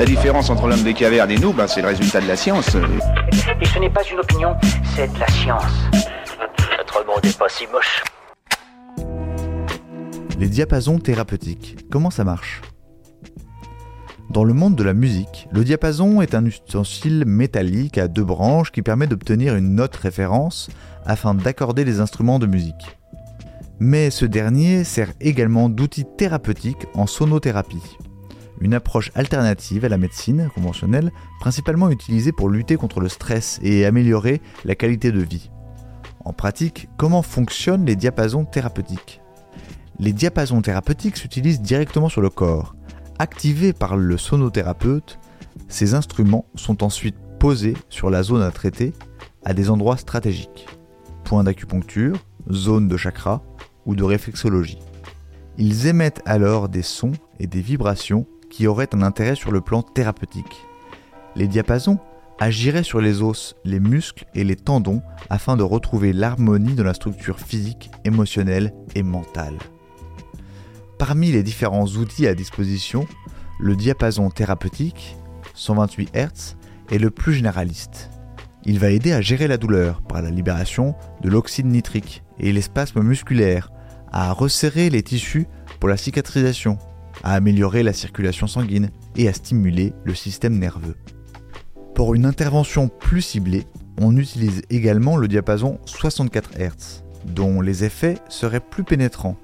La différence entre l'homme des cavernes et nous, ben, c'est le résultat de la science. Et ce n'est pas une opinion, c'est de la science. Notre monde n'est pas si moche. Les diapasons thérapeutiques, comment ça marche? Dans le monde de la musique, le diapason est un ustensile métallique à deux branches qui permet d'obtenir une note référence afin d'accorder les instruments de musique. Mais ce dernier sert également d'outil thérapeutique en sonothérapie, une approche alternative à la médecine conventionnelle, principalement utilisée pour lutter contre le stress et améliorer la qualité de vie. En pratique, comment fonctionnent les diapasons thérapeutiques? Les diapasons thérapeutiques s'utilisent directement sur le corps. Activés par le sonothérapeute, ces instruments sont ensuite posés sur la zone à traiter à des endroits stratégiques. Points d'acupuncture, zones de chakra ou de réflexologie. Ils émettent alors des sons et des vibrations qui auraient un intérêt sur le plan thérapeutique. Les diapasons agiraient sur les os, les muscles et les tendons afin de retrouver l'harmonie de la structure physique, émotionnelle et mentale. Parmi les différents outils à disposition, le diapason thérapeutique, 128 Hz, est le plus généraliste. Il va aider à gérer la douleur par la libération de l'oxyde nitrique et les spasmes musculaires, à resserrer les tissus pour la cicatrisation, à améliorer la circulation sanguine et à stimuler le système nerveux. Pour une intervention plus ciblée, on utilise également le diapason 64 Hz, dont les effets seraient plus pénétrants.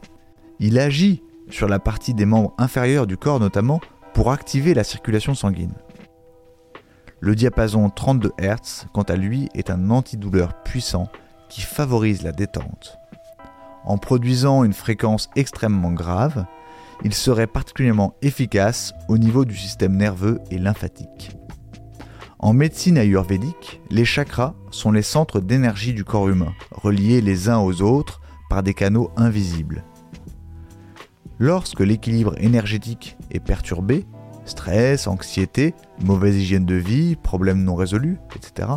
Il agit sur la partie des membres inférieurs du corps notamment, pour activer la circulation sanguine. Le diapason 32 Hz, quant à lui, est un antidouleur puissant qui favorise la détente. En produisant une fréquence extrêmement grave, il serait particulièrement efficace au niveau du système nerveux et lymphatique. En médecine ayurvédique, les chakras sont les centres d'énergie du corps humain, reliés les uns aux autres par des canaux invisibles. Lorsque l'équilibre énergétique est perturbé, stress, anxiété, mauvaise hygiène de vie, problèmes non résolus, etc.,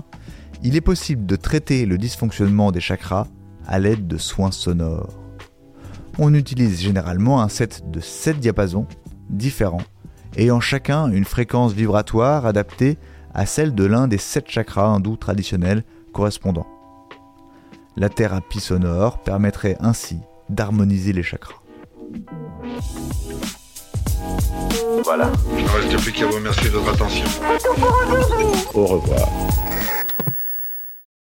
il est possible de traiter le dysfonctionnement des chakras à l'aide de soins sonores. On utilise généralement un set de 7 diapasons différents, ayant chacun une fréquence vibratoire adaptée à celle de l'un des 7 chakras hindous traditionnels correspondants. La thérapie sonore permettrait ainsi d'harmoniser les chakras. Voilà. Il ne reste plus qu'à vous remercier de votre attention. Au revoir.